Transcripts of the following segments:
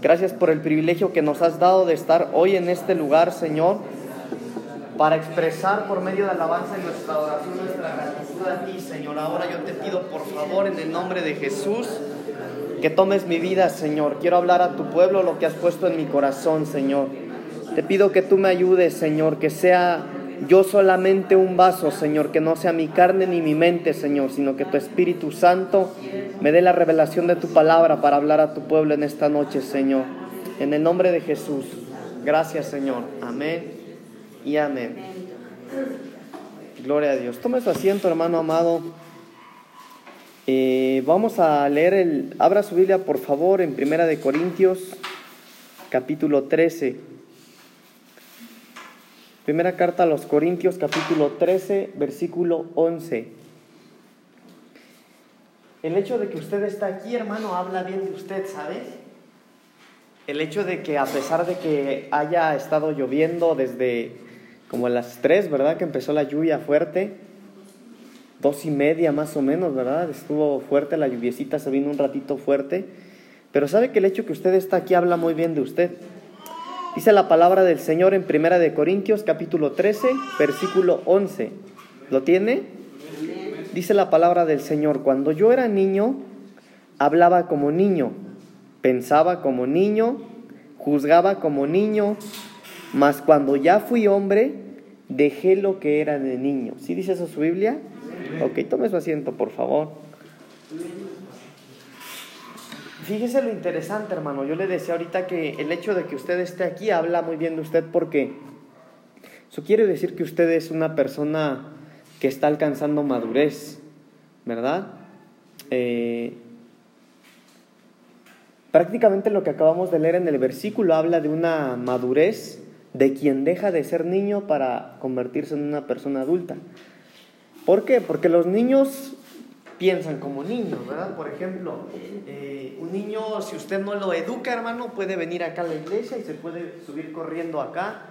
Gracias por el privilegio que nos has dado de estar hoy en este lugar, Señor, para expresar por medio de alabanza y nuestra oración nuestra gratitud a ti, Señor. Ahora yo te pido, por favor, en el nombre de Jesús, que tomes mi vida, Señor. Quiero hablar a tu pueblo lo que has puesto en mi corazón, Señor. Te pido que tú me ayudes, Señor, que sea yo solamente un vaso, Señor, que no sea mi carne ni mi mente, Señor, sino que tu Espíritu Santo me dé la revelación de tu palabra para hablar a tu pueblo en esta noche, Señor. En el nombre de Jesús. Gracias, Señor. Amén y amén. Gloria a Dios. Tome su asiento, hermano amado. Eh, vamos a leer el... Abra su Biblia, por favor, en Primera de Corintios, capítulo 13. Primera carta a los Corintios capítulo 13, versículo 11. El hecho de que usted está aquí, hermano, habla bien de usted, ¿sabes? El hecho de que a pesar de que haya estado lloviendo desde como las 3, ¿verdad? Que empezó la lluvia fuerte, dos y media más o menos, ¿verdad? Estuvo fuerte, la lluviecita se vino un ratito fuerte. Pero sabe que el hecho de que usted está aquí habla muy bien de usted. Dice la palabra del Señor en Primera de Corintios capítulo 13, versículo 11. ¿Lo tiene? Dice la palabra del Señor, cuando yo era niño, hablaba como niño, pensaba como niño, juzgaba como niño, mas cuando ya fui hombre, dejé lo que era de niño. ¿Sí dice eso su Biblia? Ok, tome su asiento, por favor. Fíjese lo interesante, hermano. Yo le decía ahorita que el hecho de que usted esté aquí habla muy bien de usted porque eso quiere decir que usted es una persona que está alcanzando madurez, ¿verdad? Eh, prácticamente lo que acabamos de leer en el versículo habla de una madurez de quien deja de ser niño para convertirse en una persona adulta. ¿Por qué? Porque los niños piensan como niños, ¿verdad? Por ejemplo, eh, un niño, si usted no lo educa, hermano, puede venir acá a la iglesia y se puede subir corriendo acá,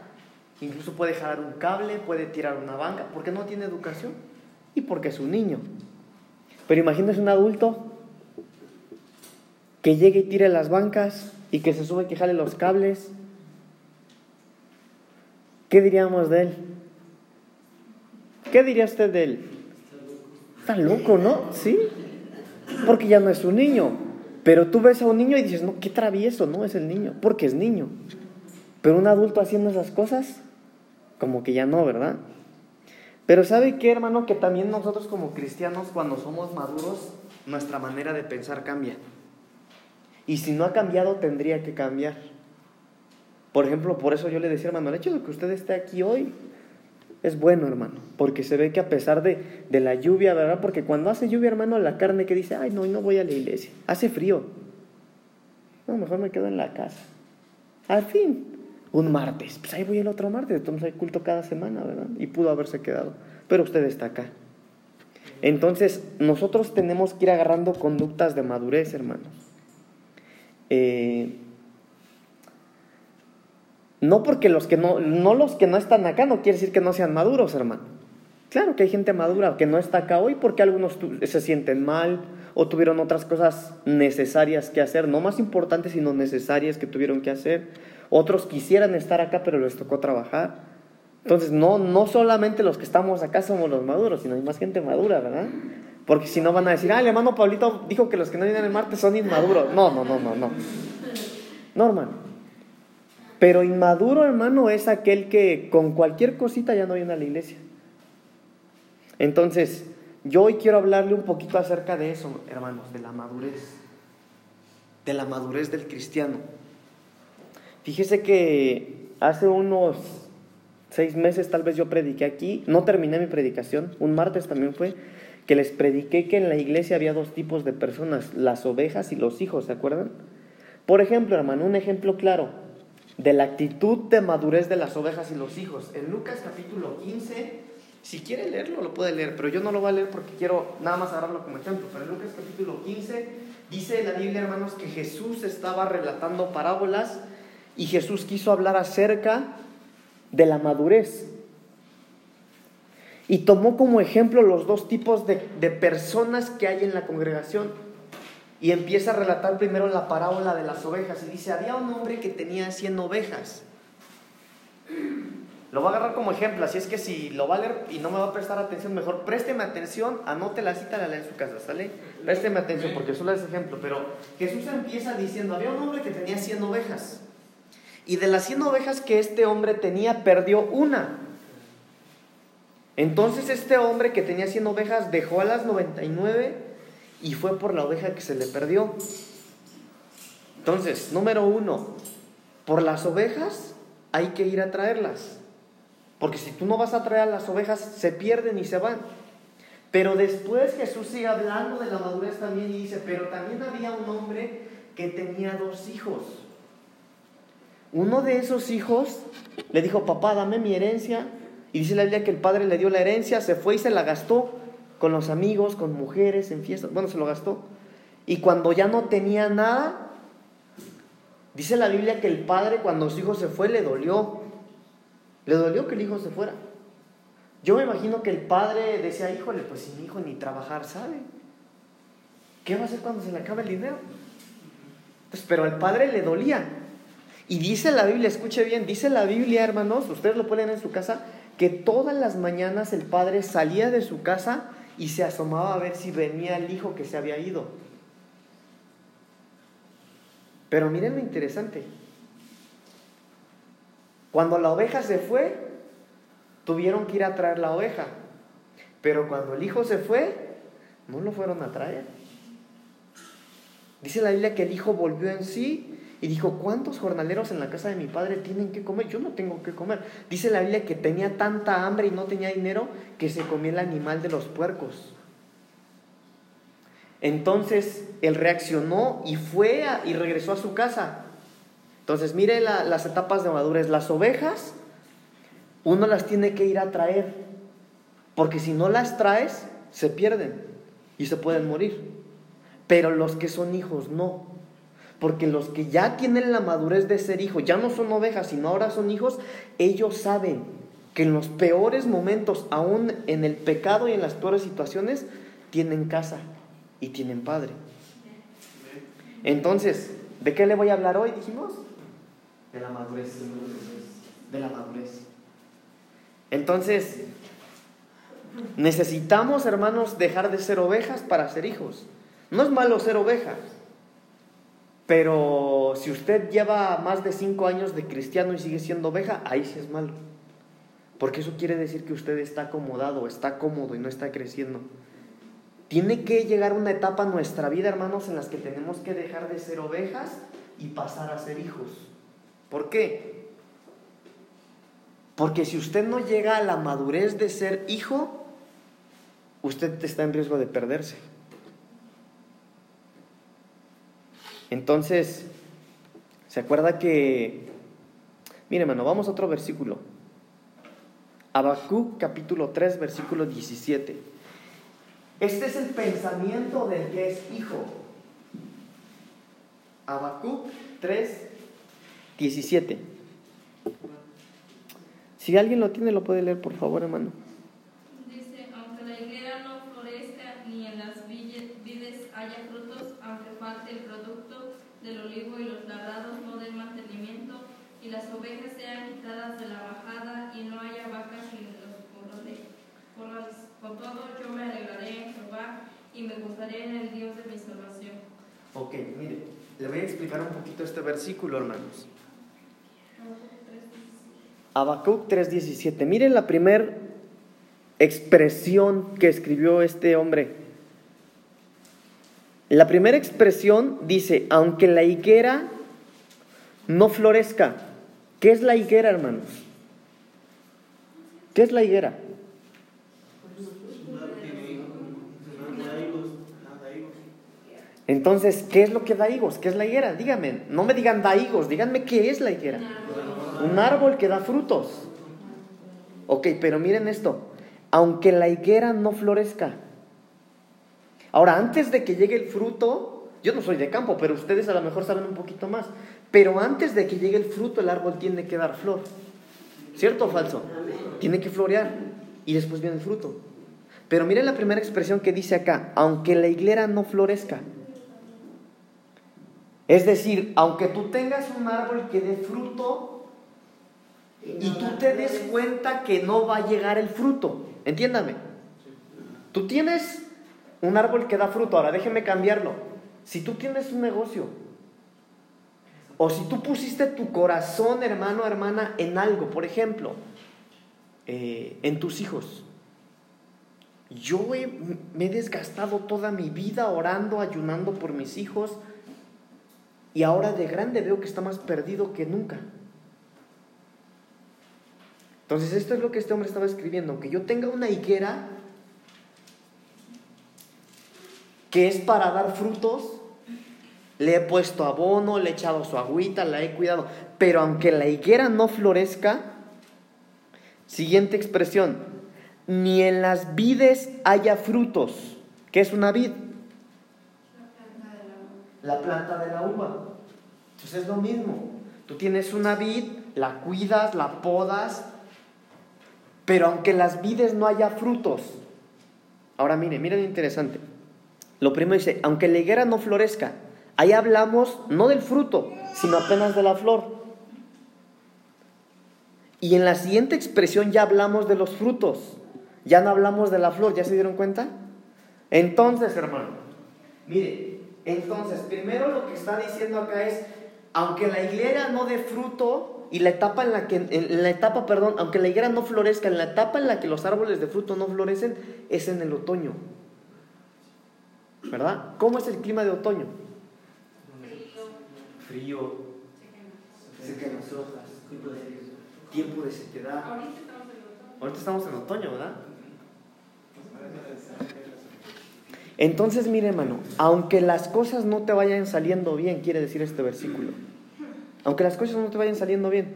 incluso puede jalar un cable, puede tirar una banca, porque no tiene educación y porque es un niño. Pero imagínese un adulto que llegue y tire las bancas y que se sube y que jale los cables. ¿Qué diríamos de él? ¿Qué diría usted de él? Está loco, ¿no? Sí. Porque ya no es un niño. Pero tú ves a un niño y dices, no, qué travieso, no es el niño, porque es niño. Pero un adulto haciendo esas cosas, como que ya no, ¿verdad? Pero ¿sabe qué, hermano? Que también nosotros como cristianos, cuando somos maduros, nuestra manera de pensar cambia. Y si no ha cambiado, tendría que cambiar. Por ejemplo, por eso yo le decía, hermano, el hecho de que usted esté aquí hoy es bueno, hermano, porque se ve que a pesar de, de, la lluvia, ¿verdad? Porque cuando hace lluvia, hermano, la carne que dice, ay, no, no voy a la iglesia, hace frío. No, mejor me quedo en la casa. Al fin, un martes, pues ahí voy el otro martes, entonces hay culto cada semana, ¿verdad? Y pudo haberse quedado, pero usted está acá. Entonces, nosotros tenemos que ir agarrando conductas de madurez, hermanos. Eh, no porque los que no, no los que no están acá no quiere decir que no sean maduros, hermano. Claro que hay gente madura que no está acá hoy porque algunos se sienten mal o tuvieron otras cosas necesarias que hacer, no más importantes sino necesarias que tuvieron que hacer. Otros quisieran estar acá pero les tocó trabajar. Entonces, no, no solamente los que estamos acá somos los maduros, sino hay más gente madura, ¿verdad? Porque si no van a decir, ah, el hermano Pablito dijo que los que no vienen el martes son inmaduros. No, no, no, no, no. No. Pero inmaduro, hermano, es aquel que con cualquier cosita ya no viene a la iglesia. Entonces, yo hoy quiero hablarle un poquito acerca de eso, hermanos, de la madurez, de la madurez del cristiano. Fíjese que hace unos seis meses tal vez yo prediqué aquí, no terminé mi predicación, un martes también fue, que les prediqué que en la iglesia había dos tipos de personas, las ovejas y los hijos, ¿se acuerdan? Por ejemplo, hermano, un ejemplo claro, de la actitud de madurez de las ovejas y los hijos. En Lucas capítulo 15, si quiere leerlo, lo puede leer, pero yo no lo voy a leer porque quiero nada más agarrarlo como ejemplo. Pero en Lucas capítulo 15 dice la Biblia, hermanos, que Jesús estaba relatando parábolas y Jesús quiso hablar acerca de la madurez. Y tomó como ejemplo los dos tipos de, de personas que hay en la congregación. Y empieza a relatar primero la parábola de las ovejas. Y dice, había un hombre que tenía 100 ovejas. Lo voy a agarrar como ejemplo, así es que si lo va a leer y no me va a prestar atención, mejor présteme atención, anote la cita, la lea en su casa, ¿sale? Présteme atención porque solo es ejemplo. Pero Jesús empieza diciendo, había un hombre que tenía 100 ovejas. Y de las 100 ovejas que este hombre tenía, perdió una. Entonces este hombre que tenía 100 ovejas dejó a las 99 y fue por la oveja que se le perdió. Entonces, número uno, por las ovejas hay que ir a traerlas. Porque si tú no vas a traer a las ovejas, se pierden y se van. Pero después Jesús sigue hablando de la madurez también y dice, pero también había un hombre que tenía dos hijos. Uno de esos hijos le dijo, papá, dame mi herencia. Y dice la Biblia que el padre le dio la herencia, se fue y se la gastó con los amigos, con mujeres, en fiestas. Bueno, se lo gastó. Y cuando ya no tenía nada, dice la Biblia que el padre cuando su hijo se fue le dolió. Le dolió que el hijo se fuera. Yo me imagino que el padre decía, híjole, pues si mi hijo ni trabajar sabe. ¿Qué va a hacer cuando se le acabe el dinero? Pues, pero al padre le dolía. Y dice la Biblia, escuche bien, dice la Biblia, hermanos, ustedes lo pueden en su casa, que todas las mañanas el padre salía de su casa y se asomaba a ver si venía el hijo que se había ido. Pero miren lo interesante. Cuando la oveja se fue, tuvieron que ir a traer la oveja. Pero cuando el hijo se fue, no lo fueron a traer. Dice la Biblia que el hijo volvió en sí y dijo, ¿cuántos jornaleros en la casa de mi padre tienen que comer? Yo no tengo que comer. Dice la Biblia que tenía tanta hambre y no tenía dinero que se comía el animal de los puercos. Entonces él reaccionó y fue y regresó a su casa. Entonces mire las etapas de madurez. Las ovejas, uno las tiene que ir a traer, porque si no las traes, se pierden y se pueden morir. Pero los que son hijos no. Porque los que ya tienen la madurez de ser hijos, ya no son ovejas, sino ahora son hijos, ellos saben que en los peores momentos, aún en el pecado y en las peores situaciones, tienen casa y tienen padre. Entonces, ¿de qué le voy a hablar hoy, dijimos? De la madurez. De la madurez. Entonces, necesitamos, hermanos, dejar de ser ovejas para ser hijos. No es malo ser ovejas. Pero si usted lleva más de cinco años de cristiano y sigue siendo oveja, ahí sí es malo. Porque eso quiere decir que usted está acomodado, está cómodo y no está creciendo. Tiene que llegar una etapa en nuestra vida, hermanos, en las que tenemos que dejar de ser ovejas y pasar a ser hijos. ¿Por qué? Porque si usted no llega a la madurez de ser hijo, usted está en riesgo de perderse. Entonces, ¿se acuerda que... Mire, hermano, vamos a otro versículo. Habacuc capítulo 3, versículo 17. Este es el pensamiento del que es hijo. Habacuc 3, 17. Si alguien lo tiene, lo puede leer, por favor, hermano. Dice, aunque la higuera no florezca ni en las vides haya frutos, aunque falte el del olivo y los labrados no den mantenimiento, y las ovejas sean quitadas de la bajada y no haya vacas en los corrales. Con todo yo me alegraré en Jehová y me gozaré en el Dios de mi salvación. Ok, mire, le voy a explicar un poquito este versículo, hermanos. Habacuc 3:17. Miren la primera expresión que escribió este hombre. La primera expresión dice, aunque la higuera no florezca. ¿Qué es la higuera, hermanos? ¿Qué es la higuera? Entonces, ¿qué es lo que da higos? ¿Qué es la higuera? Díganme, no me digan da higos, díganme qué es la higuera. Un árbol que da frutos. Ok, pero miren esto, aunque la higuera no florezca. Ahora, antes de que llegue el fruto, yo no soy de campo, pero ustedes a lo mejor saben un poquito más. Pero antes de que llegue el fruto, el árbol tiene que dar flor. ¿Cierto o falso? Tiene que florear y después viene el fruto. Pero miren la primera expresión que dice acá, aunque la higuera no florezca. Es decir, aunque tú tengas un árbol que dé fruto y tú te des cuenta que no va a llegar el fruto, entiéndame. Tú tienes un árbol que da fruto, ahora déjeme cambiarlo. Si tú tienes un negocio, o si tú pusiste tu corazón, hermano, hermana, en algo, por ejemplo, eh, en tus hijos. Yo me he desgastado toda mi vida orando, ayunando por mis hijos, y ahora de grande veo que está más perdido que nunca. Entonces esto es lo que este hombre estaba escribiendo, que yo tenga una higuera que es para dar frutos, le he puesto abono, le he echado su agüita, la he cuidado, pero aunque la higuera no florezca, siguiente expresión, ni en las vides haya frutos. ¿Qué es una vid? La planta de la uva. Entonces es lo mismo. Tú tienes una vid, la cuidas, la podas, pero aunque las vides no haya frutos. Ahora mire, miren interesante. Lo primero dice, aunque la higuera no florezca, ahí hablamos no del fruto, sino apenas de la flor. Y en la siguiente expresión ya hablamos de los frutos, ya no hablamos de la flor, ¿ya se dieron cuenta? Entonces, hermano, mire, entonces, primero lo que está diciendo acá es, aunque la higuera no dé fruto y la etapa en la que, en la etapa, perdón, aunque la higuera no florezca, en la etapa en la que los árboles de fruto no florecen, es en el otoño. ¿Verdad? ¿Cómo es el clima de otoño? Frío. Secan las hojas. Tiempo de sequedad. Ahorita estamos en otoño, ¿verdad? Entonces, mire, hermano, aunque las cosas no te vayan saliendo bien, quiere decir este versículo. Aunque las cosas no te vayan saliendo bien.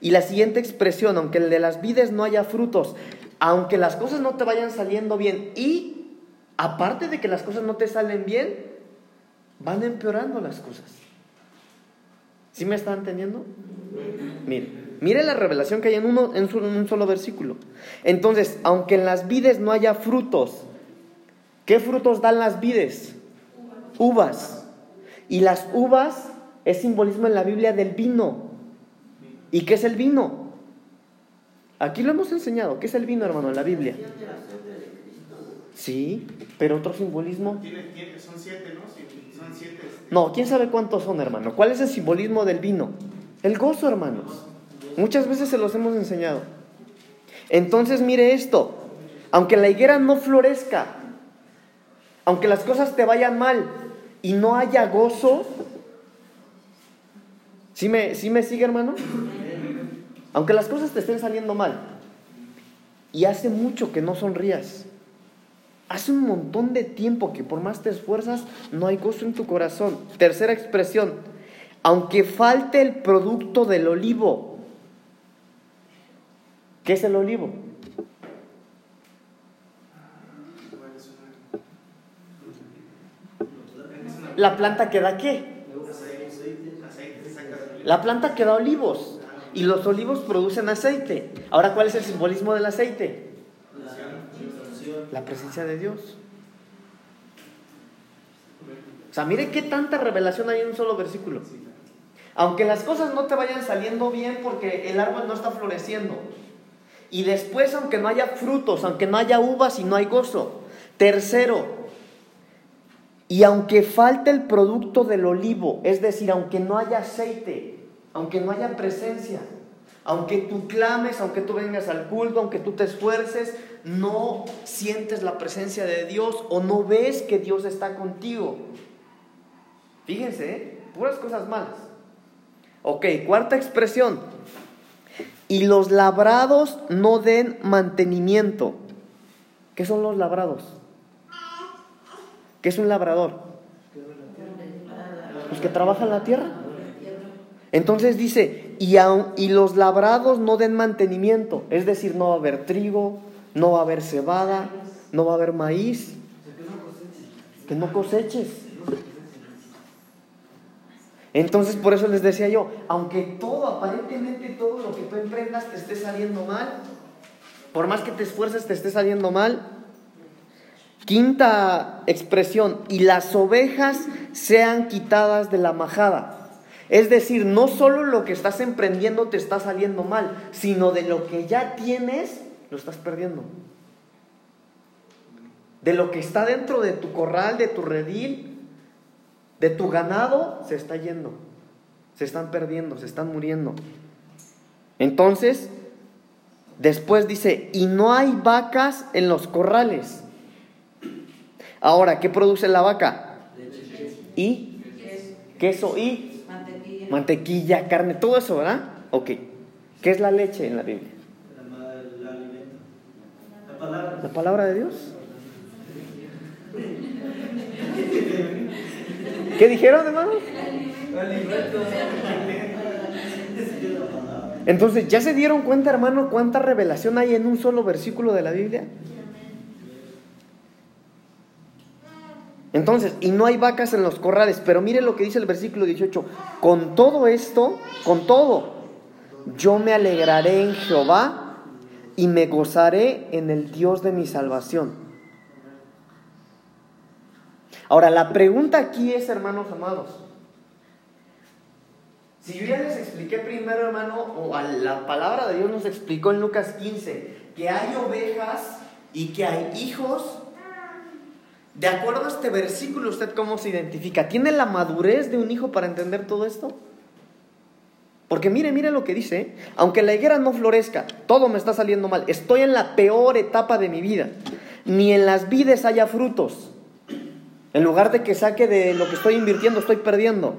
Y la siguiente expresión, aunque el de las vides no haya frutos, aunque las cosas no te vayan saliendo bien y aparte de que las cosas no te salen bien, van empeorando las cosas. ¿Sí me están entendiendo? Mire, mire la revelación que hay en, uno, en un solo versículo. Entonces, aunque en las vides no haya frutos, ¿Qué frutos dan las vides? Uvas. Y las uvas es simbolismo en la Biblia del vino. ¿Y qué es el vino? Aquí lo hemos enseñado. ¿Qué es el vino, hermano, en la Biblia? Sí, pero otro simbolismo. Son siete, ¿no? Son siete. No, quién sabe cuántos son, hermano. ¿Cuál es el simbolismo del vino? El gozo, hermanos. Muchas veces se los hemos enseñado. Entonces, mire esto. Aunque la higuera no florezca, aunque las cosas te vayan mal y no haya gozo, ¿sí me, me sigue hermano? Aunque las cosas te estén saliendo mal y hace mucho que no sonrías, hace un montón de tiempo que por más te esfuerzas no hay gozo en tu corazón. Tercera expresión, aunque falte el producto del olivo, ¿qué es el olivo? ¿La planta que da qué? La planta que da olivos. Y los olivos producen aceite. Ahora, ¿cuál es el simbolismo del aceite? La presencia de Dios. O sea, mire qué tanta revelación hay en un solo versículo. Aunque las cosas no te vayan saliendo bien porque el árbol no está floreciendo. Y después, aunque no haya frutos, aunque no haya uvas y no hay gozo. Tercero, y aunque falte el producto del olivo, es decir, aunque no haya aceite, aunque no haya presencia, aunque tú clames, aunque tú vengas al culto, aunque tú te esfuerces, no sientes la presencia de Dios o no ves que Dios está contigo. Fíjense, ¿eh? puras cosas malas. Ok, cuarta expresión. Y los labrados no den mantenimiento. ¿Qué son los labrados? ¿Qué es un labrador? Los que trabajan la tierra. Entonces dice, y, los labrados no den mantenimiento, es decir, no va a haber trigo, no va a haber cebada, no va a haber maíz, que no coseches. Entonces por eso les decía yo, aunque todo, aparentemente todo lo que tú emprendas te esté saliendo mal, por más que te esfuerces te esté saliendo mal, Quinta expresión, y las ovejas sean quitadas de la majada. Es decir, no solo lo que estás emprendiendo te está saliendo mal, sino de lo que ya tienes, lo estás perdiendo. De lo que está dentro de tu corral, de tu redil, de tu ganado, se está yendo. Se están perdiendo, se están muriendo. Entonces, después dice, y no hay vacas en los corrales. Ahora, ¿qué produce la vaca? Y queso y Mantequilla. carne, todo eso, ¿verdad? Ok. ¿Qué es la leche en la Biblia? La, palabra. ¿La palabra de Dios? ¿Qué dijeron, hermanos? Entonces, ¿ya se dieron cuenta, hermano, cuánta revelación hay en un solo versículo de la Biblia? Entonces, y no hay vacas en los corrales, pero mire lo que dice el versículo 18, con todo esto, con todo, yo me alegraré en Jehová y me gozaré en el Dios de mi salvación. Ahora, la pregunta aquí es, hermanos amados, si yo ya les expliqué primero, hermano, o a la palabra de Dios nos explicó en Lucas 15, que hay ovejas y que hay hijos, de acuerdo a este versículo, ¿usted cómo se identifica? ¿Tiene la madurez de un hijo para entender todo esto? Porque mire, mire lo que dice, ¿eh? aunque la higuera no florezca, todo me está saliendo mal, estoy en la peor etapa de mi vida, ni en las vides haya frutos. En lugar de que saque de lo que estoy invirtiendo, estoy perdiendo.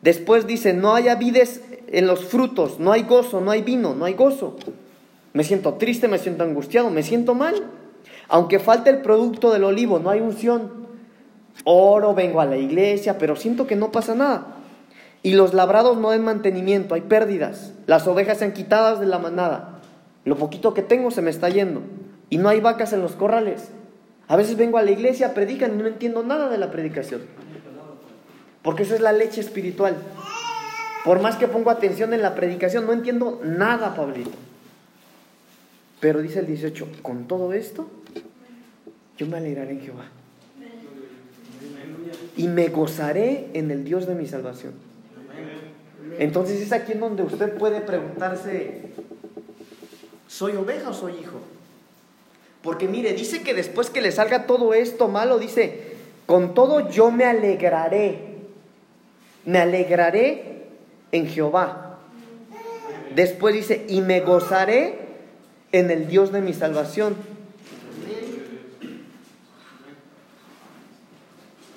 Después dice, no haya vides en los frutos, no hay gozo, no hay vino, no hay gozo. Me siento triste, me siento angustiado, me siento mal. Aunque falte el producto del olivo, no hay unción. Oro, vengo a la iglesia, pero siento que no pasa nada. Y los labrados no den mantenimiento, hay pérdidas. Las ovejas se han quitadas de la manada. Lo poquito que tengo se me está yendo. Y no hay vacas en los corrales. A veces vengo a la iglesia, predican y no entiendo nada de la predicación. Porque eso es la leche espiritual. Por más que pongo atención en la predicación, no entiendo nada, Pablito. Pero dice el 18, con todo esto, yo me alegraré en Jehová. Y me gozaré en el Dios de mi salvación. Entonces es aquí en donde usted puede preguntarse, ¿soy oveja o soy hijo? Porque mire, dice que después que le salga todo esto malo, dice, con todo yo me alegraré. Me alegraré en Jehová. Después dice, y me gozaré en el Dios de mi salvación.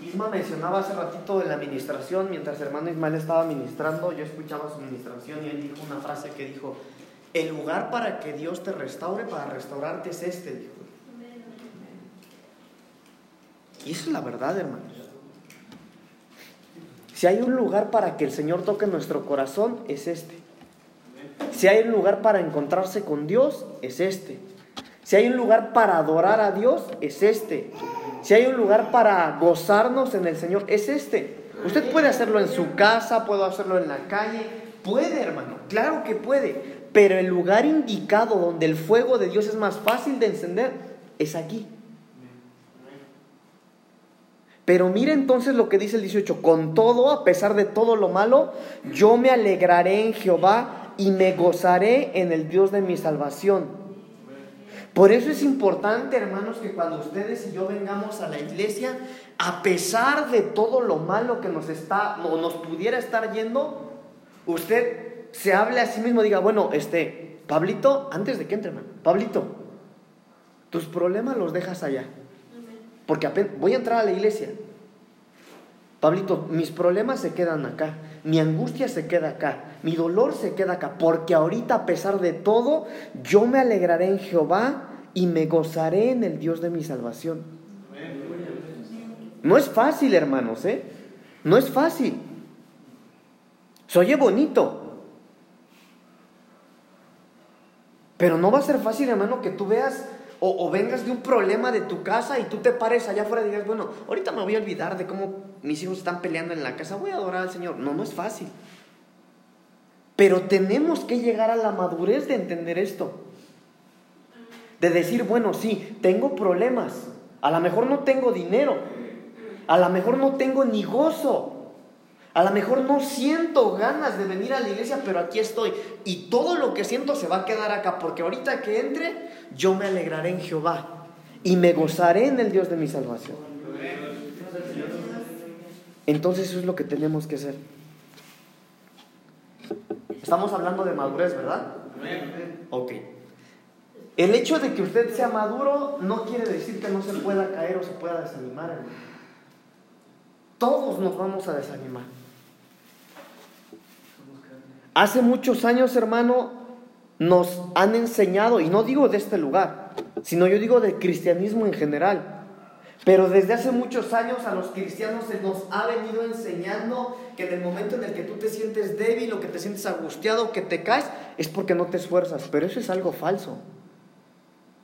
Isma mencionaba hace ratito en la administración, mientras hermano Ismael estaba ministrando, yo escuchaba su administración y él dijo una frase que dijo, el lugar para que Dios te restaure, para restaurarte es este. Y eso es la verdad, hermanos. Si hay un lugar para que el Señor toque nuestro corazón, es este. Si hay un lugar para encontrarse con Dios, es este. Si hay un lugar para adorar a Dios, es este. Si hay un lugar para gozarnos en el Señor, es este. Usted puede hacerlo en su casa, puede hacerlo en la calle. Puede, hermano, claro que puede. Pero el lugar indicado donde el fuego de Dios es más fácil de encender es aquí. Pero mire entonces lo que dice el 18, con todo, a pesar de todo lo malo, yo me alegraré en Jehová y me gozaré en el Dios de mi salvación. Por eso es importante, hermanos, que cuando ustedes y yo vengamos a la iglesia, a pesar de todo lo malo que nos está o nos pudiera estar yendo, usted se hable a sí mismo, diga, bueno, este, Pablito, antes de que entre, Pablito, tus problemas los dejas allá. Porque voy a entrar a la iglesia. Pablito, mis problemas se quedan acá, mi angustia se queda acá, mi dolor se queda acá, porque ahorita a pesar de todo, yo me alegraré en Jehová y me gozaré en el Dios de mi salvación. No es fácil, hermanos, ¿eh? No es fácil. Se oye bonito. Pero no va a ser fácil, hermano, que tú veas o, vengas de un problema de tu casa y tú te pares allá afuera y digas, bueno, ahorita me voy a olvidar de cómo mis hijos están peleando en la casa, voy a adorar al Señor. No, no es fácil. Pero tenemos que llegar a la madurez de entender esto. De decir, bueno, sí, tengo problemas. A lo mejor no tengo dinero. A lo mejor no tengo ni gozo. A lo mejor no siento ganas de venir a la iglesia, pero aquí estoy. Y todo lo que siento se va a quedar acá, porque ahorita que entre, yo me alegraré en Jehová y me gozaré en el Dios de mi salvación. Entonces eso es lo que tenemos que hacer. Estamos hablando de madurez, ¿verdad? Ok. El hecho de que usted sea maduro no quiere decir que no se pueda caer o se pueda desanimar. Todos nos vamos a desanimar. Hace muchos años, hermano, nos han enseñado, y no digo de este lugar, sino yo digo del cristianismo en general, pero desde hace muchos años a los cristianos se nos ha venido enseñando que en el momento en el que tú te sientes débil o que te sientes angustiado que te caes, es porque no te esfuerzas. Pero eso es algo falso.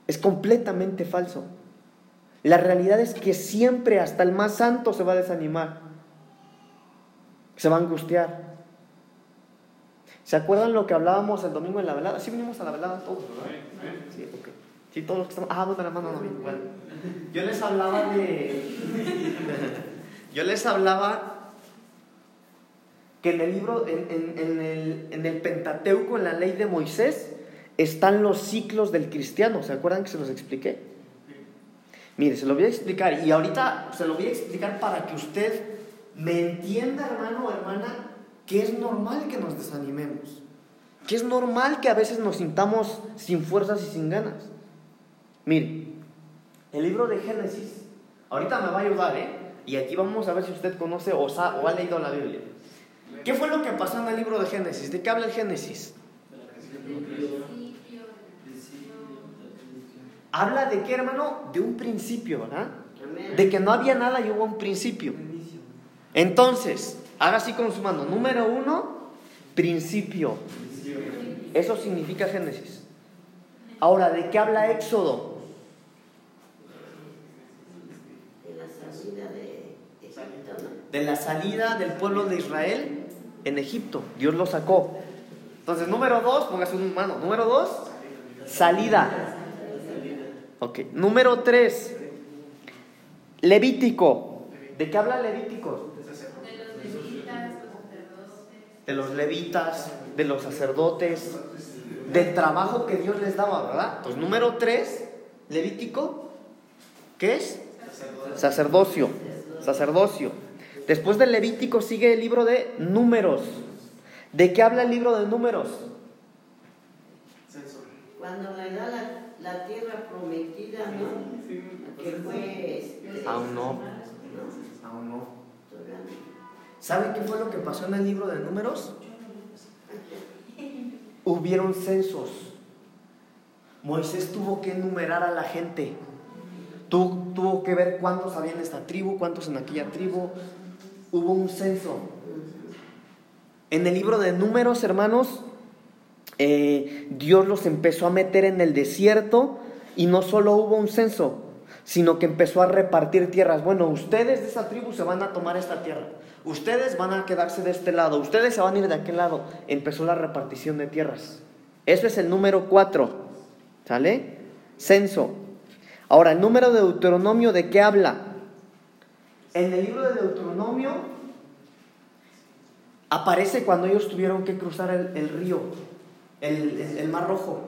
Es completamente falso. La realidad es que siempre hasta el más santo se va a desanimar. Se va a angustiar. ¿Se acuerdan lo que hablábamos el domingo en la velada? Sí vinimos a la velada todos, ¿verdad? Sí, ok. Sí, todos los que estamos... Ah, bueno, hermano, no, bueno. Yo les hablaba de... Yo les hablaba que en el libro, en, en, el, en el Pentateuco, en la ley de Moisés, están los ciclos del cristiano. ¿Se acuerdan que se los expliqué? Mire, se lo voy a explicar y ahorita se lo voy a explicar para que usted me entienda, hermano o hermana, que es normal que nos desanimemos, que es normal que a veces nos sintamos sin fuerzas y sin ganas. Mire, el libro de Génesis, ahorita me va a ayudar, ¿eh? Y aquí vamos a ver si usted conoce o, o ha leído la Biblia. ¿Qué fue lo que pasó en el libro de Génesis? ¿De qué habla el Génesis? Habla de qué, hermano? De un principio, ¿verdad? De que no había nada y hubo un principio. Entonces, haga así con su mano. Número uno, principio. Eso significa Génesis. Ahora, ¿de qué habla Éxodo? De la salida del pueblo de Israel en Egipto. Dios lo sacó. Entonces, número dos, póngase un mano. Número dos, salida. Ok. Número tres, Levítico. ¿De qué habla Levítico? De los levitas, de los sacerdotes, del trabajo que Dios les daba, ¿verdad? Entonces, número tres, Levítico, ¿qué es? Sacerdocio. Sacerdocio. Después del Levítico sigue el libro de Números. ¿De qué habla el libro de Números? Cuando le da la, la tierra prometida, ¿no? Que fue. Este, Aún no. Aún no. ¿Sabe qué fue lo que pasó en el libro de Números? Hubieron censos. Moisés tuvo que enumerar a la gente. Tu, tuvo que ver cuántos había en esta tribu, cuántos en aquella tribu. Hubo un censo. En el libro de Números, hermanos, eh, Dios los empezó a meter en el desierto y no solo hubo un censo, sino que empezó a repartir tierras. Bueno, ustedes de esa tribu se van a tomar esta tierra. Ustedes van a quedarse de este lado. Ustedes se van a ir de aquel lado. Empezó la repartición de tierras. Eso es el número 4. ¿Sale? Censo. Ahora, el número de Deuteronomio, ¿de qué habla? En el libro de Deuteronomio aparece cuando ellos tuvieron que cruzar el, río, el, el, Mar Rojo.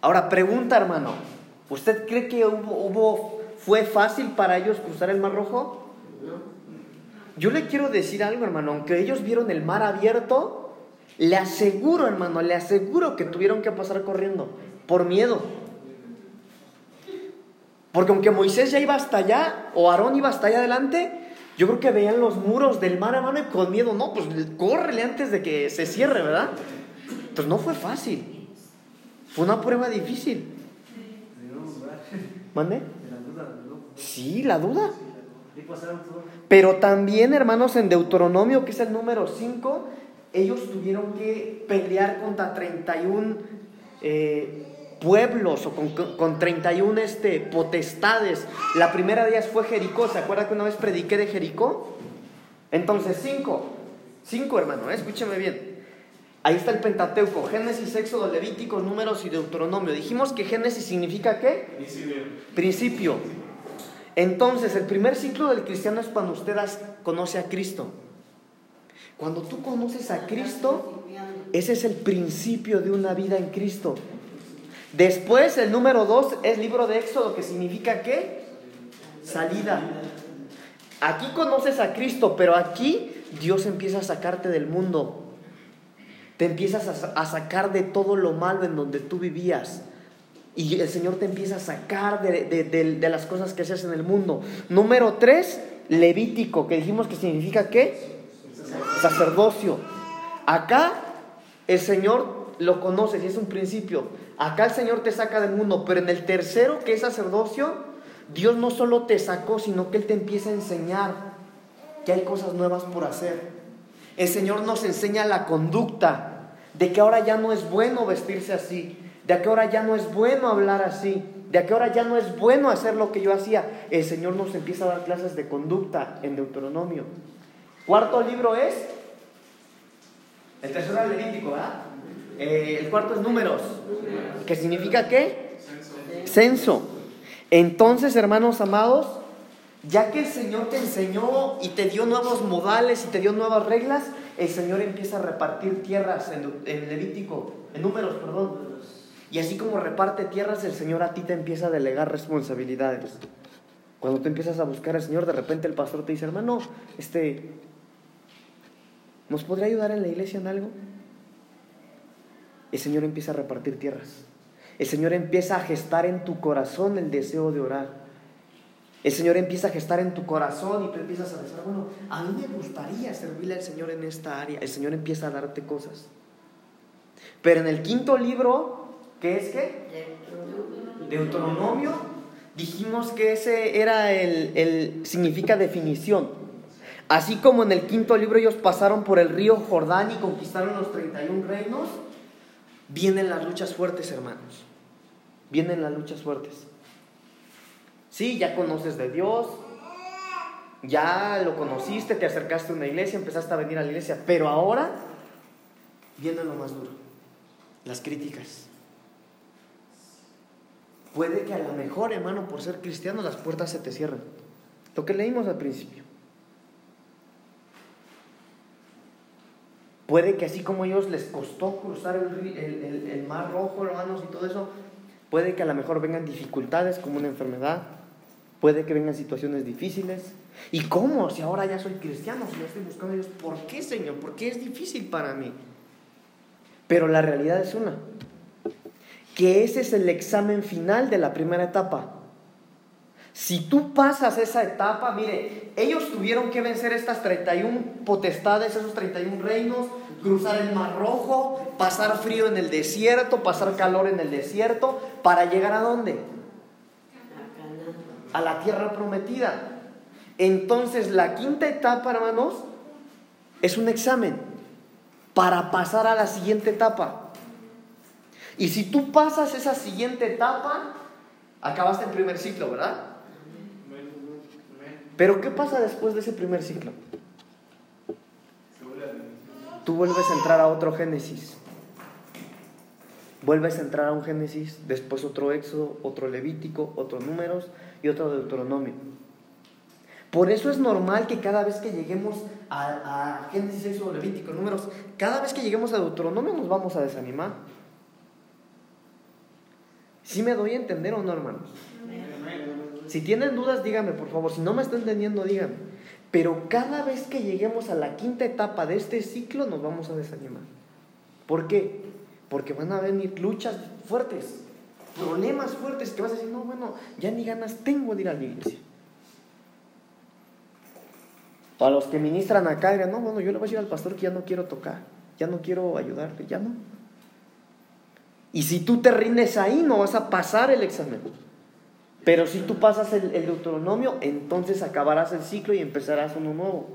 Ahora, pregunta, hermano, ¿usted cree que hubo, hubo, fue fácil para ellos cruzar el Mar Rojo? Yo le quiero decir algo, hermano, aunque ellos vieron el mar abierto, le aseguro, hermano, le aseguro que tuvieron que pasar corriendo, por miedo. Porque aunque Moisés ya iba hasta allá, o Aarón iba hasta allá adelante, yo creo que veían los muros del mar, hermano, y con miedo, no, pues córrele antes de que se cierre, ¿verdad? Entonces no fue fácil. Fue una prueba difícil. ¿Mande? Sí, la duda. Pero también, hermanos, en Deuteronomio, que es el número 5, ellos tuvieron que pelear contra 31 eh, pueblos o con, con 31 este, potestades. La primera de ellas fue Jericó. ¿Se acuerda que una vez prediqué de Jericó? Entonces, 5. 5, hermano, eh, escúcheme bien. Ahí está el Pentateuco, Génesis, Éxodo, Levíticos, Números y Deuteronomio. Dijimos que Génesis significa qué? Principio. Principio. Entonces, el primer ciclo del cristiano es cuando usted conoce a Cristo. Cuando tú conoces a Cristo, ese es el principio de una vida en Cristo. Después, el número dos es libro de Éxodo, que significa qué? Salida. Aquí conoces a Cristo, pero aquí Dios empieza a sacarte del mundo. Te empiezas a sacar de todo lo malo en donde tú vivías. Y el Señor te empieza a sacar de, de- de- las cosas que haces en el mundo. Número tres, Levítico, que dijimos que significa qué? Sacerdocio. Acá el Señor lo conoces y es un principio. Acá el Señor te saca del mundo, pero en el tercero, que es sacerdocio, Dios no solo te sacó, sino que Él te empieza a enseñar que hay cosas nuevas por hacer. El Señor nos enseña la conducta de que ahora ya no es bueno vestirse así, de que ahora ya no es bueno hablar así, de que ahora ya no es bueno hacer lo que yo hacía. El Señor nos empieza a dar clases de conducta en Deuteronomio. Cuarto libro es el tercero es Levítico, ¿verdad? Eh, el cuarto es Números, que significa qué? Censo. Entonces, hermanos amados, ya que el Señor te enseñó y te dio nuevos modales y te dio nuevas reglas, el Señor empieza a repartir tierras en, en Levítico, en números, perdón. Y así como reparte tierras, el Señor a ti te empieza a delegar responsabilidades. Cuando tú empiezas a buscar al Señor, de repente el pastor te dice, hermano, este, ¿nos podría ayudar en la iglesia en algo? El Señor empieza a repartir tierras. El Señor empieza a gestar en tu corazón el deseo de orar. El Señor empieza a gestar en tu corazón y tú empiezas a decir, bueno, a mí me gustaría servirle al Señor en esta área. El Señor empieza a darte cosas. Pero en el quinto libro, ¿qué es qué? Deuteronomio, dijimos que ese era el, el significa definición. Así como en el quinto libro ellos pasaron por el río Jordán y conquistaron los 31 reinos, vienen las luchas fuertes, hermanos. Vienen las luchas fuertes. Sí, ya conoces de Dios, ya lo conociste, te acercaste a una iglesia, empezaste a venir a la iglesia, pero ahora viene lo más duro, las críticas. Puede que a lo mejor, hermano, por ser cristiano, las puertas se te cierren. Lo que leímos al principio. Puede que así como a ellos les costó cruzar el, mar rojo, hermanos, y todo eso, puede que a lo mejor vengan dificultades como una enfermedad, puede que vengan situaciones difíciles. ¿Y cómo? Si ahora ya soy cristiano, si ya estoy buscando a Dios, ¿por qué, Señor? ¿Por qué es difícil para mí? Pero la realidad es una, que ese es el examen final de la primera etapa. Si tú pasas esa etapa, mire, ellos tuvieron que vencer estas 31 potestades, esos 31 reinos, cruzar el Mar Rojo, pasar frío en el desierto, pasar calor en el desierto, para llegar a dónde? A la tierra prometida. Entonces, la quinta etapa, hermanos, es un examen para pasar a la siguiente etapa. Y si tú pasas esa siguiente etapa, acabaste el primer ciclo, ¿verdad? Pero ¿qué pasa después de ese primer ciclo? Tú vuelves a entrar a otro Génesis. Vuelves a entrar a un Génesis, después otro Éxodo, otro Levítico, otro Números y otro Deuteronomio. Por eso es normal que cada vez que lleguemos a, a Génesis, Éxodo, Levítico, Números, cada vez que lleguemos a Deuteronomio nos vamos a desanimar. ¿Sí me doy a entender o no, hermanos? Si tienen dudas, díganme, por favor. Si no me está entendiendo, díganme. Pero cada vez que lleguemos a la quinta etapa de este ciclo, nos vamos a desanimar. ¿Por qué? Porque van a venir luchas fuertes, problemas fuertes que vas a decir, no, bueno, ya ni ganas tengo de ir a la iglesia. O a los que ministran acá, dirán, no, bueno, yo le voy a decir al pastor que ya no quiero tocar, ya no quiero ayudarte, ya no. Y si tú te rindes ahí, no vas a pasar el examen. Pero si tú pasas el, el Deuteronomio, entonces acabarás el ciclo y empezarás uno nuevo.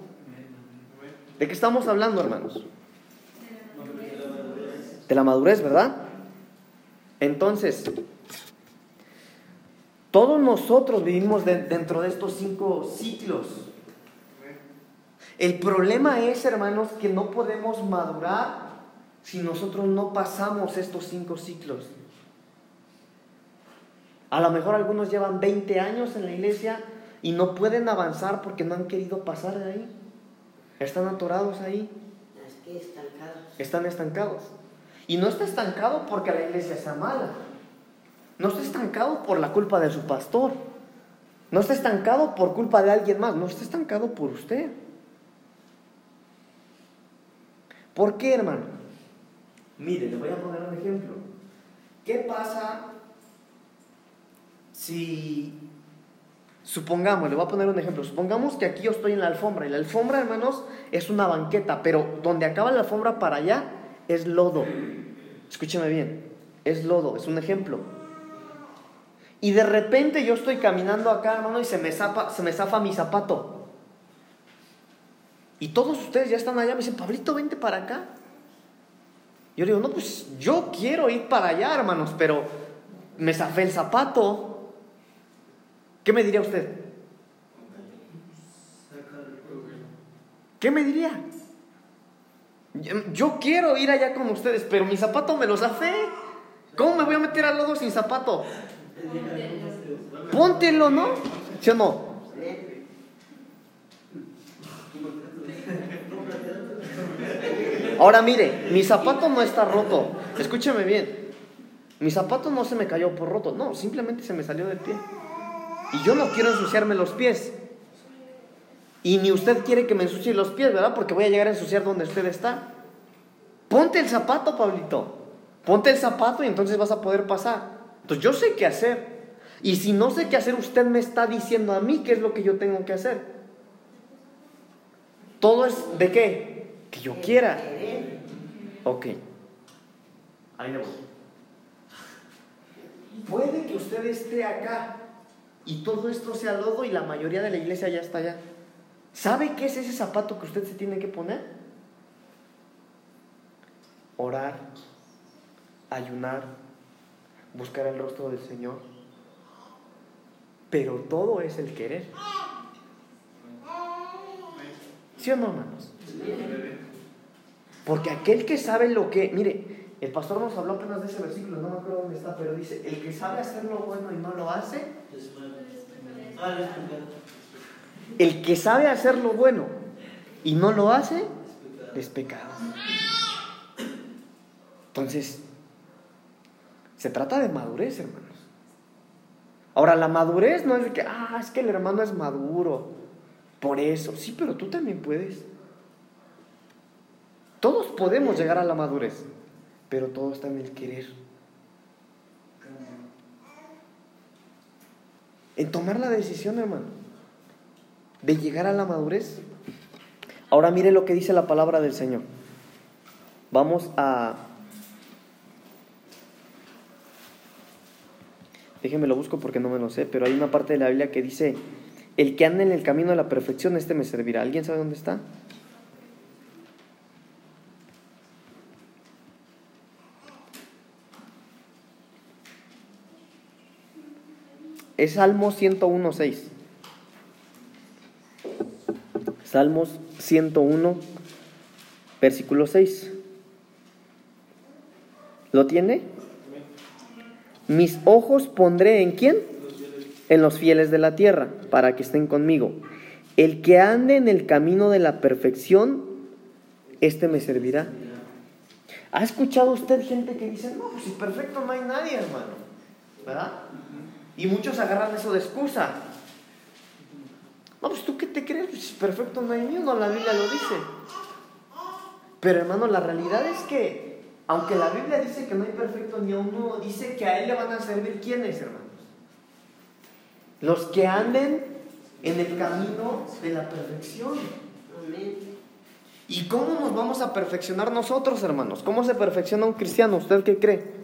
¿De qué estamos hablando, hermanos? De la madurez, ¿verdad? Entonces, todos nosotros vivimos de- dentro de estos cinco ciclos. El problema es, hermanos, que no podemos madurar si nosotros no pasamos estos cinco ciclos? A lo mejor algunos llevan 20 años en la iglesia y no pueden avanzar porque no han querido pasar de ahí. Están atorados ahí. Están estancados. Y no está estancado porque la iglesia sea mala. No está estancado por la culpa de su pastor. No está estancado por culpa de alguien más. No está estancado por usted. ¿Por qué, hermano? Mire, le voy a poner un ejemplo. ¿Qué pasa si, supongamos, le voy a poner un ejemplo, supongamos que aquí yo estoy en la alfombra y la alfombra, hermanos, es una banqueta, pero donde acaba la alfombra para allá es lodo. Escúcheme bien, es lodo, es un ejemplo. Y de repente yo estoy caminando acá, hermano, y se me, zapa, se me zafa mi zapato. Y todos ustedes ya están allá, me dicen, Pablito, vente para acá. Yo digo, no, pues yo quiero ir para allá, hermanos, pero me zafé el zapato. ¿Qué me diría usted? ¿Qué me diría? Yo quiero ir allá con ustedes, pero mi zapato me lo zafé. ¿Cómo me voy a meter al lodo sin zapato? Póntelo, ¿no? ¿Sí o no? Ahora mire, mi zapato no está roto. Escúcheme bien. Mi zapato no se me cayó por roto. No, simplemente se me salió del pie. Y yo no quiero ensuciarme los pies. Y ni usted quiere que me ensucie los pies, ¿verdad? Porque voy a llegar a ensuciar donde usted está. Ponte el zapato, Pablito. Ponte el zapato y entonces vas a poder pasar. Entonces yo sé qué hacer. Y si no sé qué hacer, usted me está diciendo a mí qué es lo que yo tengo que hacer. Todo es de qué? Que yo quiera. Ok. Ahí voy. Puede que usted esté acá y todo esto sea lodo y la mayoría de la iglesia ya está allá. ¿Sabe qué es ese zapato que usted se tiene que poner? Orar, ayunar, buscar el rostro del Señor. Pero todo es el querer. ¿Sí o no, hermanos? Porque aquel que sabe lo que, mire, el pastor nos habló apenas de ese versículo, no me acuerdo dónde está, pero dice, el que sabe hacer lo bueno y no lo hace, el que sabe hacer lo bueno y no lo hace, es pecado. Entonces, se trata de madurez, hermanos. Ahora, la madurez no es de que, ah, es que el hermano es maduro. Por eso, sí, pero tú también puedes. Todos podemos llegar a la madurez, pero todo está en el querer. En tomar la decisión, hermano, de llegar a la madurez. Ahora mire lo que dice la palabra del Señor. Vamos a... Déjenme lo busco porque no me lo sé, pero hay una parte de la Biblia que dice, el que anda en el camino de la perfección, este me servirá. ¿Alguien sabe dónde está? Es Salmos 101.6. Salmos 101, versículo 6. ¿Lo tiene? Mis ojos pondré en quién? En los fieles de la tierra, para que estén conmigo. El que ande en el camino de la perfección, este me servirá. ¿Ha escuchado usted gente que dice, no, pues si perfecto no hay nadie, hermano? ¿Verdad? Y muchos agarran eso de excusa. No, pues tú qué te crees, pues perfecto no hay ni uno, la Biblia lo dice. Pero hermano, la realidad es que, aunque la Biblia dice que no hay perfecto ni uno, dice que a Él le van a servir quiénes, hermanos. Los que anden en el camino de la perfección. ¿Y cómo nos vamos a perfeccionar nosotros, hermanos? ¿Cómo se perfecciona un cristiano? ¿Usted qué cree?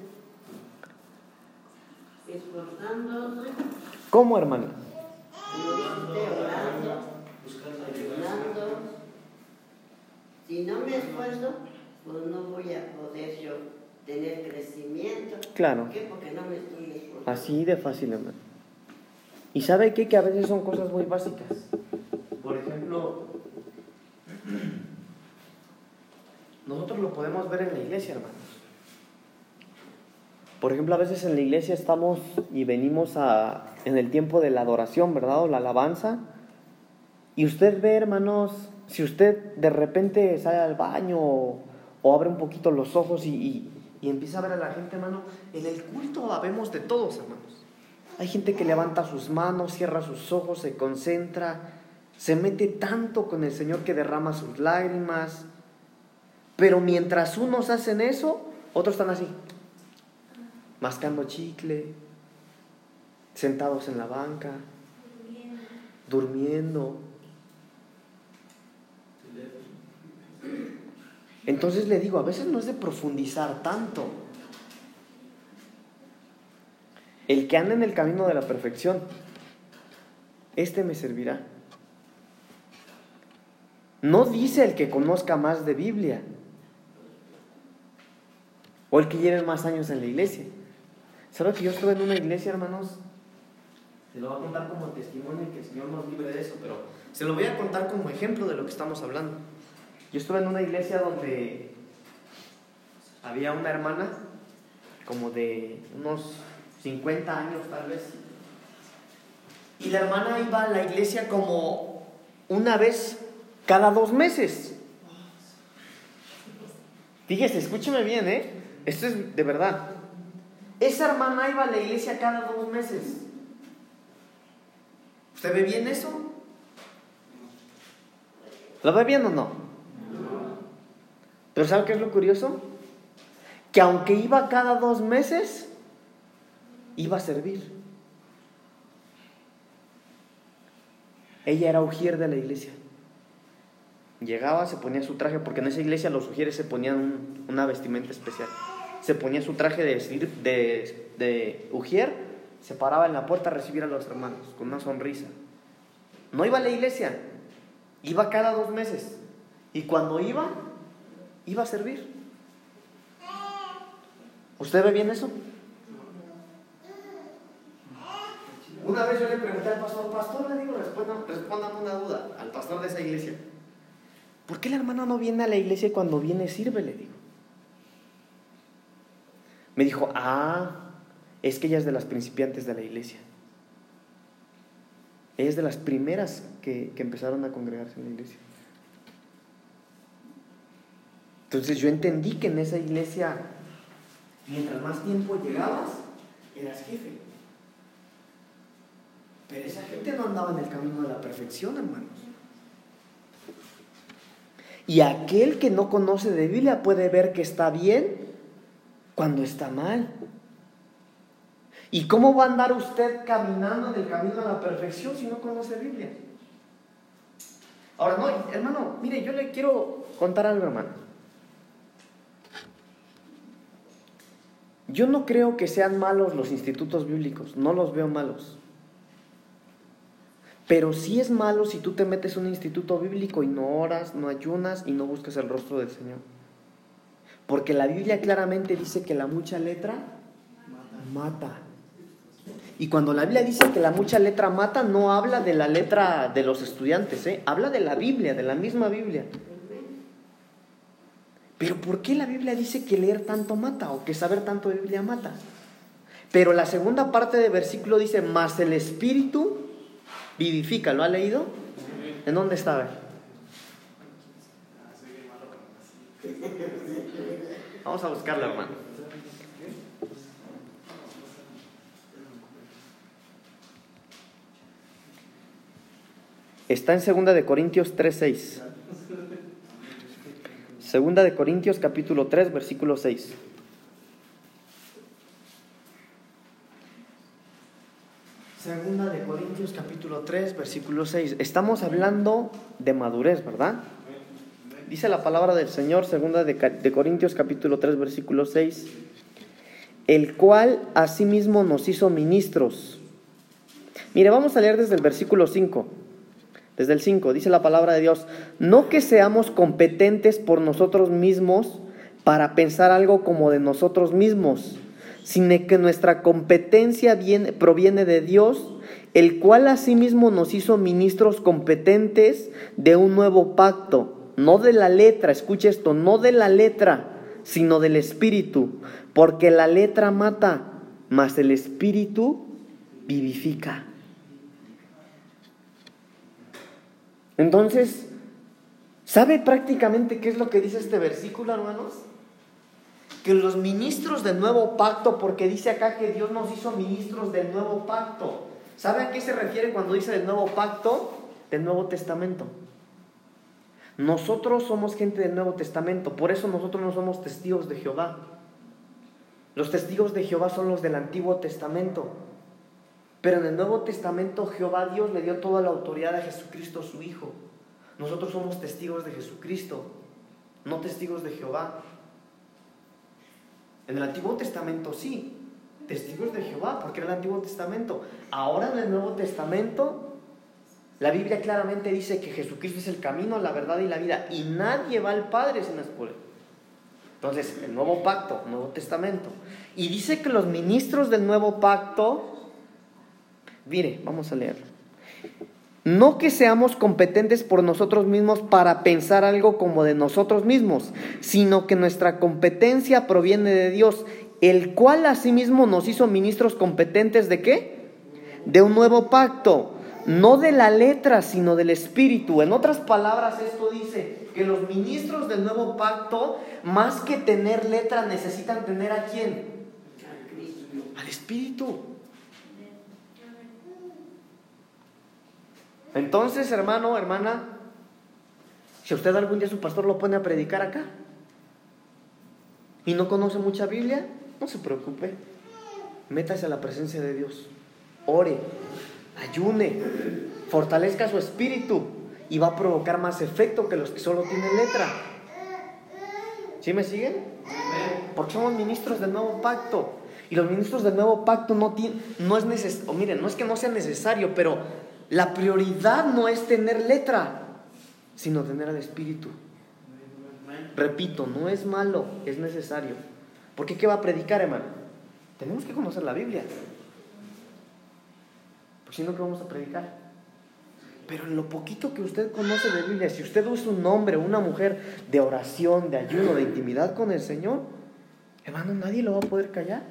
¿Cómo, hermano? Si no me esfuerzo, pues no voy a poder yo tener crecimiento. Claro. ¿Por qué? Porque no me estoy esforzando. Así de fácil, hermano. ¿Y sabe qué? Que a veces son cosas muy básicas. Por ejemplo, nosotros lo podemos ver en la iglesia, hermanos. Por ejemplo, a veces en la iglesia estamos y venimos a, en el tiempo de la adoración, ¿verdad? O la alabanza. Y usted ve, hermanos, si usted de repente sale al baño o, abre un poquito los ojos y, y, y, empieza a ver a la gente, hermano, en el culto vemos de todos, hermanos. Hay gente que levanta sus manos, cierra sus ojos, se concentra, se mete tanto con el Señor que derrama sus lágrimas. Pero mientras unos hacen eso, otros están así, mascando chicle, sentados en la banca, durmiendo. Entonces le digo, a veces no es de profundizar tanto. El que anda en el camino de la perfección, este me servirá. No dice el que conozca más de Biblia o el que lleve más años en la iglesia. ¿Sabe que yo estuve en una iglesia, hermanos? Se lo voy a contar como testimonio que el Señor nos libre de eso, pero se lo voy a contar como ejemplo de lo que estamos hablando. Yo estuve en una iglesia donde había una hermana, como de unos 50 años tal vez, y la hermana iba a la iglesia como una vez cada dos meses. Fíjese, escúcheme bien, ¿eh? Esto es de verdad. Esa hermana iba a la iglesia cada dos meses. ¿Usted ve bien eso? ¿Lo ve bien o no? Pero ¿sabe qué es lo curioso? Que aunque iba cada dos meses, iba a servir. Ella era ujier de la iglesia. Llegaba, se ponía su traje, porque en esa iglesia los ujieres se ponían una vestimenta especial. Se ponía su traje de, de, de ujier, se paraba en la puerta a recibir a los hermanos con una sonrisa. No iba a la iglesia, iba cada dos meses. Y cuando iba, iba a servir. ¿Usted ve bien eso? Una vez yo le pregunté al pastor, pastor, le digo, respondan, una duda al pastor de esa iglesia. ¿Por qué la hermana no viene a la iglesia cuando viene sirve? Le digo. Me dijo, ah, es que ella es de las principiantes de la iglesia. Ella es de las primeras que, que empezaron a congregarse en la iglesia. Entonces yo entendí que en esa iglesia, mientras más tiempo llegabas, eras jefe. Pero esa gente no andaba en el camino de la perfección, hermanos. Y aquel que no conoce de Biblia puede ver que está bien cuando está mal. ¿Y cómo va a andar usted caminando en el camino de la perfección si no conoce Biblia? Ahora, no, hermano, mire, yo le quiero contar algo, hermano. Yo no creo que sean malos los institutos bíblicos, no los veo malos. Pero sí es malo si tú te metes en un instituto bíblico y no oras, no ayunas y no buscas el rostro del Señor. Porque la Biblia claramente dice que la mucha letra mata. Y cuando la Biblia dice que la mucha letra mata, no habla de la letra de los estudiantes, ¿eh? habla de la Biblia, de la misma Biblia. Pero ¿por qué la Biblia dice que leer tanto mata o que saber tanto Biblia mata? Pero la segunda parte del versículo dice, más el Espíritu vivifica. ¿Lo ha leído? ¿En dónde está? Vamos a buscarlo, hermano. Está en 2 de Corintios 3:6. Segunda de Corintios capítulo 3, versículo 6. Segunda de Corintios capítulo 3, versículo 6. Estamos hablando de madurez, ¿verdad? Dice la palabra del Señor, segunda de, de Corintios capítulo 3, versículo 6. El cual asimismo nos hizo ministros. Mire, vamos a leer desde el versículo 5 desde el 5, dice la palabra de Dios, no que seamos competentes por nosotros mismos para pensar algo como de nosotros mismos, sino que nuestra competencia viene, proviene de Dios, el cual asimismo nos hizo ministros competentes de un nuevo pacto, no de la letra, escuche esto, no de la letra, sino del espíritu, porque la letra mata, mas el espíritu vivifica. Entonces, ¿sabe prácticamente qué es lo que dice este versículo, hermanos? Que los ministros del nuevo pacto, porque dice acá que Dios nos hizo ministros del nuevo pacto. ¿Sabe a qué se refiere cuando dice del nuevo pacto? Del Nuevo Testamento. Nosotros somos gente del Nuevo Testamento, por eso nosotros no somos testigos de Jehová. Los testigos de Jehová son los del Antiguo Testamento. Pero en el Nuevo Testamento Jehová Dios le dio toda la autoridad a Jesucristo su Hijo. Nosotros somos testigos de Jesucristo, no testigos de Jehová. En el Antiguo Testamento sí, testigos de Jehová, porque era el Antiguo Testamento. Ahora en el Nuevo Testamento, la Biblia claramente dice que Jesucristo es el camino, la verdad y la vida, y nadie va al Padre sin es por él. Entonces, el Nuevo Pacto, Nuevo Testamento. Y dice que los ministros del Nuevo Pacto Mire, vamos a leerlo. No que seamos competentes por nosotros mismos para pensar algo como de nosotros mismos, sino que nuestra competencia proviene de Dios, el cual asimismo nos hizo ministros competentes de qué? De un nuevo pacto, no de la letra, sino del espíritu. En otras palabras, esto dice que los ministros del nuevo pacto, más que tener letra, necesitan tener a quién? Al espíritu. Entonces, hermano, hermana, si usted algún día su pastor lo pone a predicar acá y no conoce mucha Biblia, no se preocupe. Métase a la presencia de Dios. Ore, ayune, fortalezca su espíritu y va a provocar más efecto que los que solo tienen letra. ¿Sí me siguen? Porque somos ministros del nuevo pacto. Y los ministros del nuevo pacto no, no es necesario, miren, no es que no sea necesario, pero la prioridad no es tener letra, sino tener al Espíritu. Repito, no es malo, es necesario. Porque ¿qué va a predicar, hermano? Tenemos que conocer la Biblia. Por si no, ¿qué vamos a predicar? Pero en lo poquito que usted conoce de Biblia, si usted es un hombre una mujer de oración, de ayuno, de intimidad con el Señor, hermano, nadie lo va a poder callar.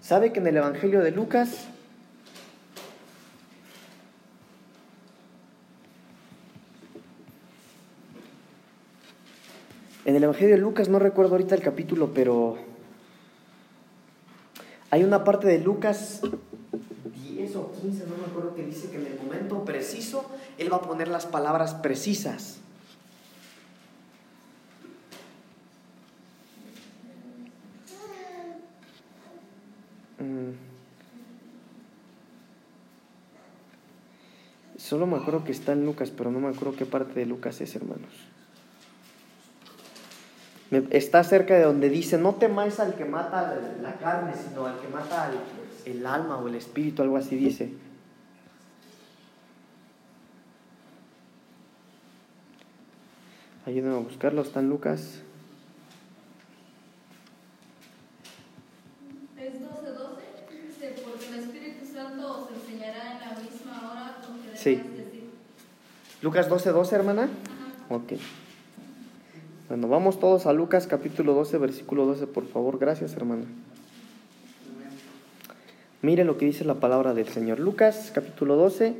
¿Sabe que en el Evangelio de Lucas En el Evangelio de Lucas, no recuerdo ahorita el capítulo, pero hay una parte de Lucas 10 o 15, no me acuerdo, que dice que en el momento preciso Él va a poner las palabras precisas. Mm. Solo me acuerdo que está en Lucas, pero no me acuerdo qué parte de Lucas es, hermanos está cerca de donde dice, no temáis al que mata la carne, sino al que mata el alma o el espíritu, algo así dice. Ayúdenme a buscarlo, está en Lucas. Es 12, 12, dice, porque el Espíritu Santo os enseñará en la misma hora que sí. decir. Lucas 12, 12, hermana. Ajá. Ok. Bueno, vamos todos a Lucas capítulo 12, versículo 12, por favor. Gracias, hermano. Mire lo que dice la palabra del Señor. Lucas capítulo 12,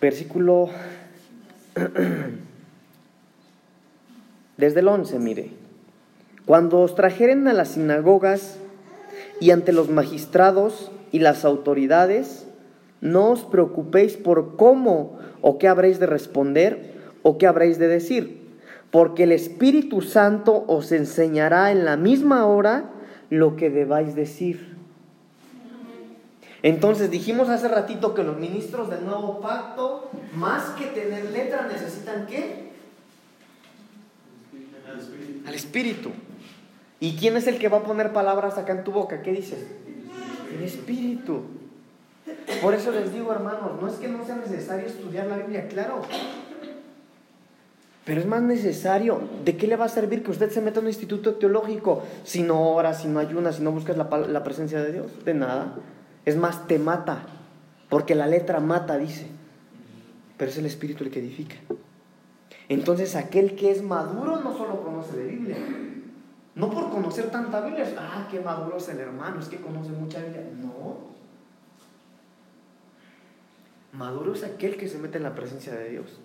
versículo... Desde el 11, mire. Cuando os trajeren a las sinagogas y ante los magistrados y las autoridades, no os preocupéis por cómo o qué habréis de responder o qué habréis de decir porque el Espíritu Santo os enseñará en la misma hora lo que debáis decir. Entonces dijimos hace ratito que los ministros del nuevo pacto, más que tener letra, necesitan qué? Al Espíritu. ¿Y quién es el que va a poner palabras acá en tu boca? ¿Qué dices? El Espíritu. Por eso les digo, hermanos, no es que no sea necesario estudiar la Biblia, claro. Pero es más necesario. ¿De qué le va a servir que usted se meta en un instituto teológico si no ora, si no ayuna, si no buscas la, la presencia de Dios? De nada. Es más, te mata. Porque la letra mata, dice. pero es el Espíritu el que edifica. Entonces aquel que es maduro no solo conoce de Biblia, no por conocer tanta Biblia, ah, qué maduro es el hermano, es que conoce mucha Biblia. No. Maduro es aquel que se mete en la presencia de Dios.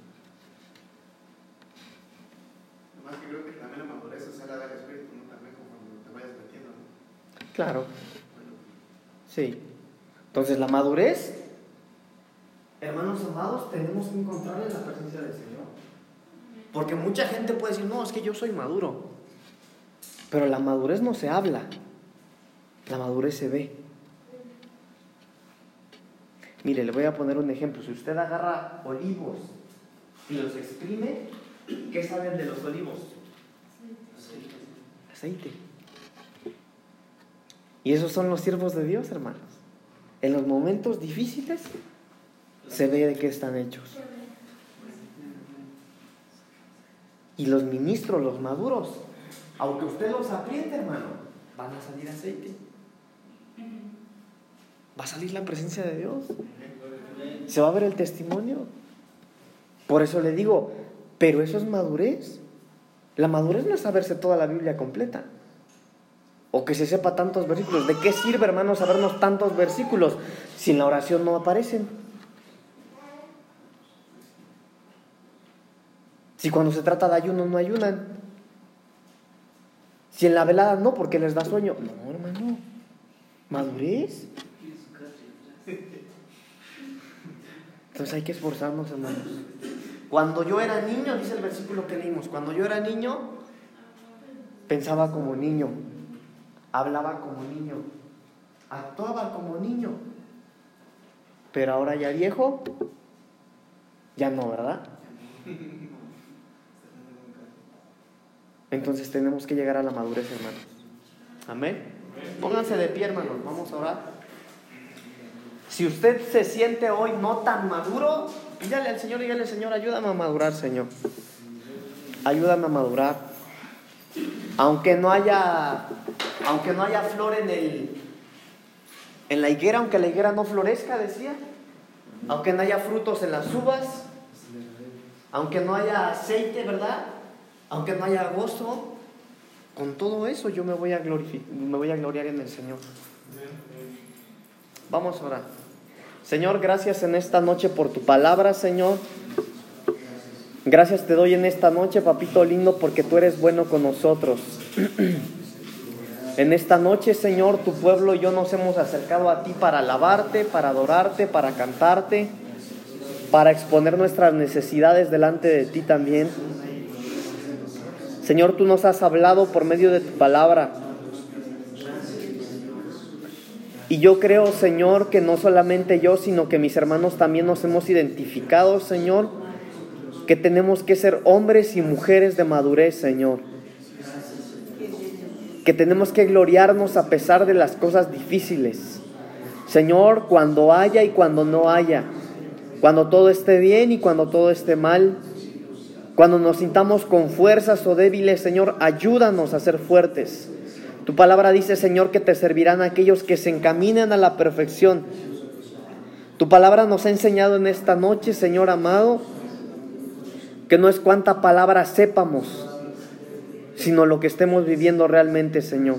Además que creo que también la madurez es la del Espíritu, ¿no? También conforme te vayas metiendo, ¿no? Claro. Sí. Entonces la madurez, hermanos amados, tenemos que encontrar en la presencia del Señor. Porque mucha gente puede decir, no, es que yo soy maduro. Pero la madurez no se habla, la madurez se ve. Mire, le voy a poner un ejemplo. Si usted agarra olivos y los exprime, ¿qué saben de los olivos? Aceite. Y esos son los siervos de Dios, hermanos. En los momentos difíciles se ve de qué están hechos. Y los ministros, los maduros, aunque usted los apriete, hermano, van a salir aceite. Va a salir la presencia de Dios. Se va a ver el testimonio. Por eso le digo, pero eso es madurez. La madurez no es saberse toda la Biblia completa. O que se sepa tantos versículos. ¿De qué sirve, hermano, sabernos tantos versículos si en la oración no aparecen? Si cuando se trata de ayuno no ayunan. Si en la velada no, porque les da sueño. No, hermano. Madurez. Entonces hay que esforzarnos, hermanos. Cuando yo era niño, dice el versículo que leímos, cuando yo era niño, pensaba como niño, hablaba como niño, actuaba como niño. Pero ahora ya viejo, ya no, ¿verdad? Entonces tenemos que llegar a la madurez, hermanos. Amén. Pónganse de pie, hermanos. Vamos a orar. Si usted se siente hoy no tan maduro, pídale al Señor y dígale, Señor, ayúdame a madurar, Señor. Ayúdame a madurar. Aunque no haya, aunque no haya flor en el, en la higuera, aunque la higuera no florezca, decía. Aunque no haya frutos en las uvas, aunque no haya aceite, ¿verdad? Aunque no haya gozo, con todo eso yo me voy a me voy a gloriar en el Señor. Vamos a orar. Señor, gracias en esta noche por tu palabra, Señor. Gracias te doy en esta noche, papito lindo, porque tú eres bueno con nosotros. En esta noche, Señor, tu pueblo y yo nos hemos acercado a ti para alabarte, para adorarte, para cantarte, para exponer nuestras necesidades delante de ti también. Señor, tú nos has hablado por medio de tu palabra. Y yo creo, Señor, que no solamente yo, sino que mis hermanos también nos hemos identificado, Señor, que tenemos que ser hombres y mujeres de madurez, Señor. Que tenemos que gloriarnos a pesar de las cosas difíciles. Señor, cuando haya y cuando no haya. Cuando todo esté bien y cuando todo esté mal. Cuando nos sintamos con fuerzas o débiles, Señor, ayúdanos a ser fuertes. Tu palabra dice, Señor, que te servirán aquellos que se encaminen a la perfección. Tu palabra nos ha enseñado en esta noche, Señor amado, que no es cuánta palabra sepamos, sino lo que estemos viviendo realmente, Señor.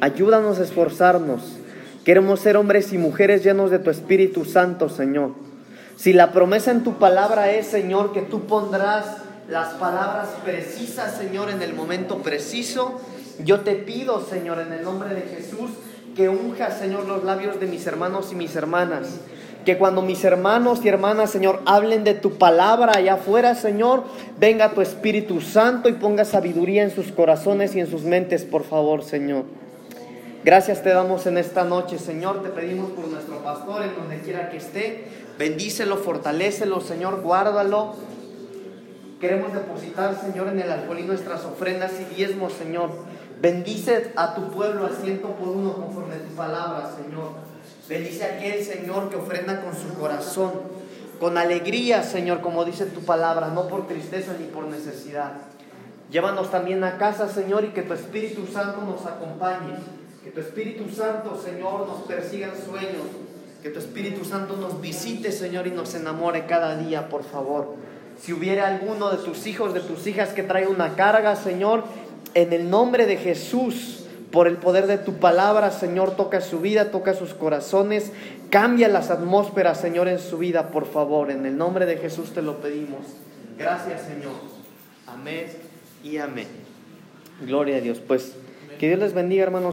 Ayúdanos a esforzarnos. Queremos ser hombres y mujeres llenos de tu Espíritu Santo, Señor. Si la promesa en tu palabra es, Señor, que tú pondrás las palabras precisas, Señor, en el momento preciso, yo te pido, Señor, en el nombre de Jesús, que unja, Señor, los labios de mis hermanos y mis hermanas. Que cuando mis hermanos y hermanas, Señor, hablen de tu palabra allá afuera, Señor, venga tu Espíritu Santo y ponga sabiduría en sus corazones y en sus mentes, por favor, Señor. Gracias te damos en esta noche, Señor. Te pedimos por nuestro pastor, en donde quiera que esté. Bendícelo, fortalécelo, Señor, guárdalo. Queremos depositar, Señor, en el alcohol y nuestras ofrendas y diezmos, Señor. Bendice a tu pueblo a ciento por uno conforme a tu palabra, Señor. Bendice a aquel, Señor, que ofrenda con su corazón, con alegría, Señor, como dice tu palabra, no por tristeza ni por necesidad. Llévanos también a casa, Señor, y que tu Espíritu Santo nos acompañe. Que tu Espíritu Santo, Señor, nos persiga en sueños. Que tu Espíritu Santo nos visite, Señor, y nos enamore cada día, por favor. Si hubiera alguno de tus hijos, de tus hijas que trae una carga, Señor, en el nombre de Jesús, por el poder de tu palabra, Señor, toca su vida, toca sus corazones, cambia las atmósferas, Señor, en su vida, por favor. En el nombre de Jesús te lo pedimos. Gracias, Señor. Amén y amén. Gloria a Dios. Pues que Dios les bendiga, hermanos.